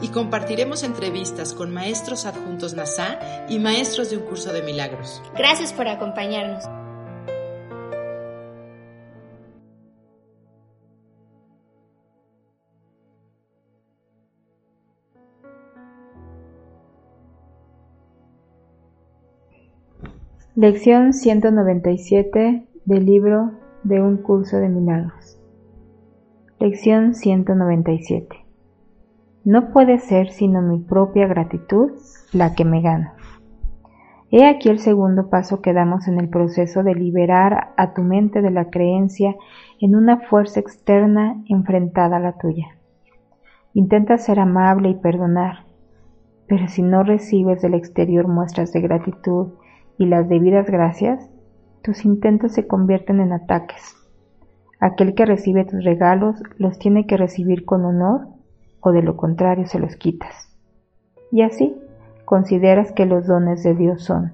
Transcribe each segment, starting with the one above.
Y compartiremos entrevistas con maestros adjuntos NASA y maestros de un curso de milagros. Gracias por acompañarnos. Lección 197 del libro de un curso de milagros. Lección 197. No puede ser sino mi propia gratitud la que me gana. He aquí el segundo paso que damos en el proceso de liberar a tu mente de la creencia en una fuerza externa enfrentada a la tuya. Intenta ser amable y perdonar, pero si no recibes del exterior muestras de gratitud y las debidas gracias, tus intentos se convierten en ataques. Aquel que recibe tus regalos los tiene que recibir con honor o de lo contrario se los quitas. Y así consideras que los dones de Dios son,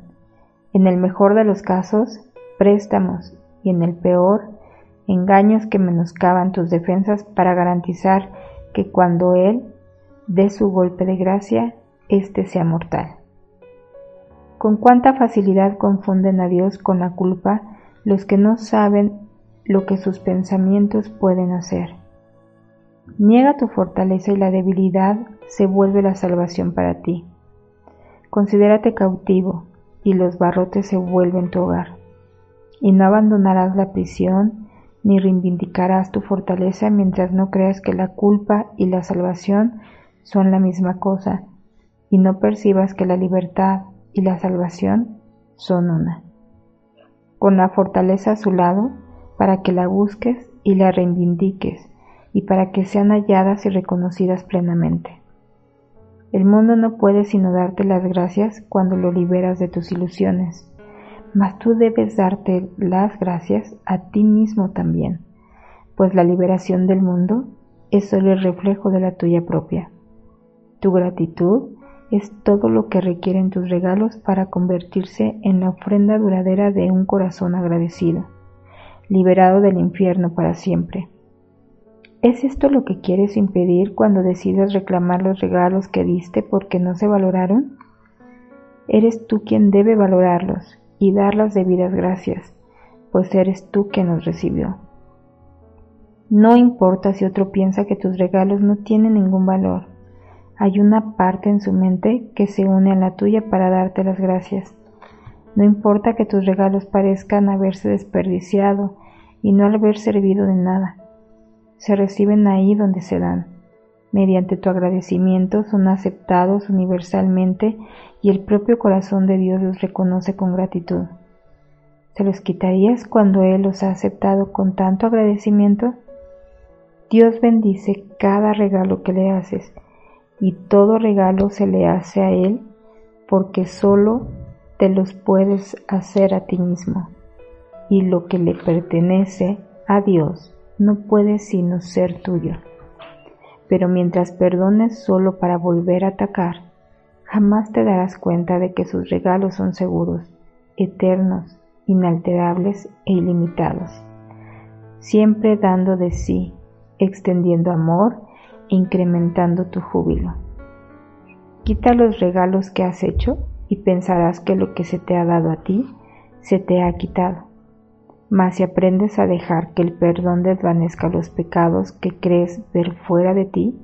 en el mejor de los casos, préstamos y en el peor, engaños que menoscaban tus defensas para garantizar que cuando Él dé su golpe de gracia, éste sea mortal. Con cuánta facilidad confunden a Dios con la culpa los que no saben lo que sus pensamientos pueden hacer. Niega tu fortaleza y la debilidad se vuelve la salvación para ti. Considérate cautivo y los barrotes se vuelven tu hogar. Y no abandonarás la prisión ni reivindicarás tu fortaleza mientras no creas que la culpa y la salvación son la misma cosa y no percibas que la libertad y la salvación son una. Con la fortaleza a su lado, para que la busques y la reivindiques, y para que sean halladas y reconocidas plenamente. El mundo no puede sino darte las gracias cuando lo liberas de tus ilusiones, mas tú debes darte las gracias a ti mismo también, pues la liberación del mundo es solo el reflejo de la tuya propia. Tu gratitud es todo lo que requieren tus regalos para convertirse en la ofrenda duradera de un corazón agradecido, liberado del infierno para siempre. ¿Es esto lo que quieres impedir cuando decides reclamar los regalos que diste porque no se valoraron? Eres tú quien debe valorarlos y dar las debidas gracias, pues eres tú quien los recibió. No importa si otro piensa que tus regalos no tienen ningún valor, hay una parte en su mente que se une a la tuya para darte las gracias. No importa que tus regalos parezcan haberse desperdiciado y no haber servido de nada. Se reciben ahí donde se dan. Mediante tu agradecimiento son aceptados universalmente y el propio corazón de Dios los reconoce con gratitud. ¿Se los quitarías cuando Él los ha aceptado con tanto agradecimiento? Dios bendice cada regalo que le haces y todo regalo se le hace a Él porque solo te los puedes hacer a ti mismo y lo que le pertenece a Dios no puede sino ser tuyo. Pero mientras perdones solo para volver a atacar, jamás te darás cuenta de que sus regalos son seguros, eternos, inalterables e ilimitados, siempre dando de sí, extendiendo amor incrementando tu júbilo. Quita los regalos que has hecho y pensarás que lo que se te ha dado a ti se te ha quitado. Mas si aprendes a dejar que el perdón desvanezca los pecados que crees ver fuera de ti,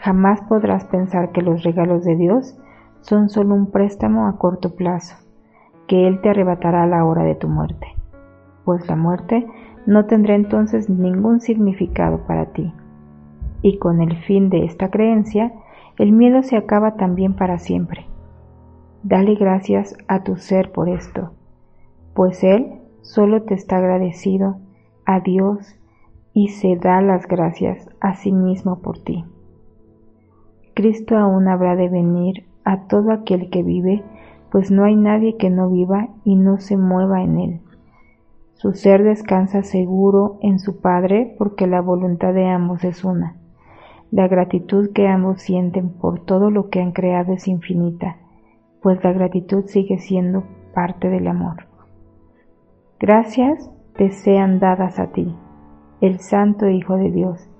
jamás podrás pensar que los regalos de Dios son solo un préstamo a corto plazo, que Él te arrebatará a la hora de tu muerte, pues la muerte no tendrá entonces ningún significado para ti y con el fin de esta creencia, el miedo se acaba también para siempre. Dale gracias a tu ser por esto, pues Él solo te está agradecido a Dios y se da las gracias a sí mismo por ti. Cristo aún habrá de venir a todo aquel que vive, pues no hay nadie que no viva y no se mueva en él. Su ser descansa seguro en su Padre porque la voluntad de ambos es una. La gratitud que ambos sienten por todo lo que han creado es infinita, pues la gratitud sigue siendo parte del amor. Gracias te sean dadas a ti, el Santo Hijo de Dios,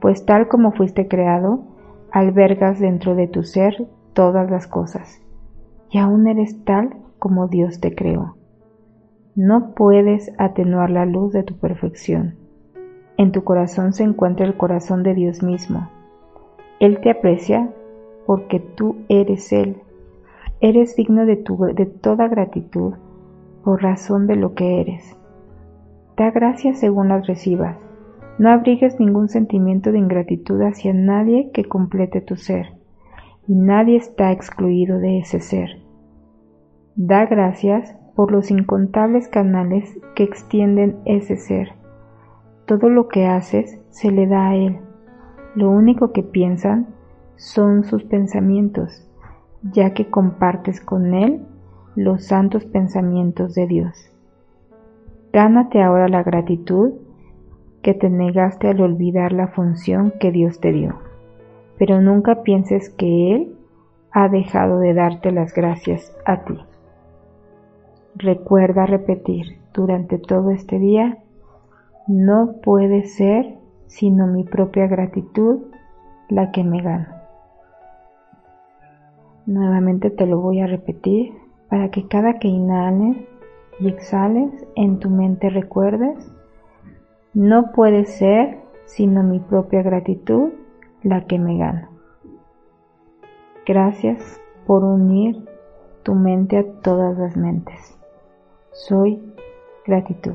pues tal como fuiste creado, albergas dentro de tu ser todas las cosas, y aún eres tal como Dios te creó. No puedes atenuar la luz de tu perfección. En tu corazón se encuentra el corazón de Dios mismo. Él te aprecia porque tú eres Él. Eres digno de, de toda gratitud por razón de lo que eres. Da gracias según las recibas. No abrigues ningún sentimiento de ingratitud hacia nadie que complete tu ser, y nadie está excluido de ese ser. Da gracias por los incontables canales que extienden ese ser. Todo lo que haces se le da a él. Lo único que piensan son sus pensamientos, ya que compartes con él los santos pensamientos de Dios. Gánate ahora la gratitud que te negaste al olvidar la función que Dios te dio, pero nunca pienses que Él ha dejado de darte las gracias a ti. Recuerda repetir durante todo este día, no puede ser sino mi propia gratitud la que me gana. Nuevamente te lo voy a repetir para que cada que inhales y exhales en tu mente recuerdes, no puede ser sino mi propia gratitud la que me gana. Gracias por unir tu mente a todas las mentes. Soy gratitud.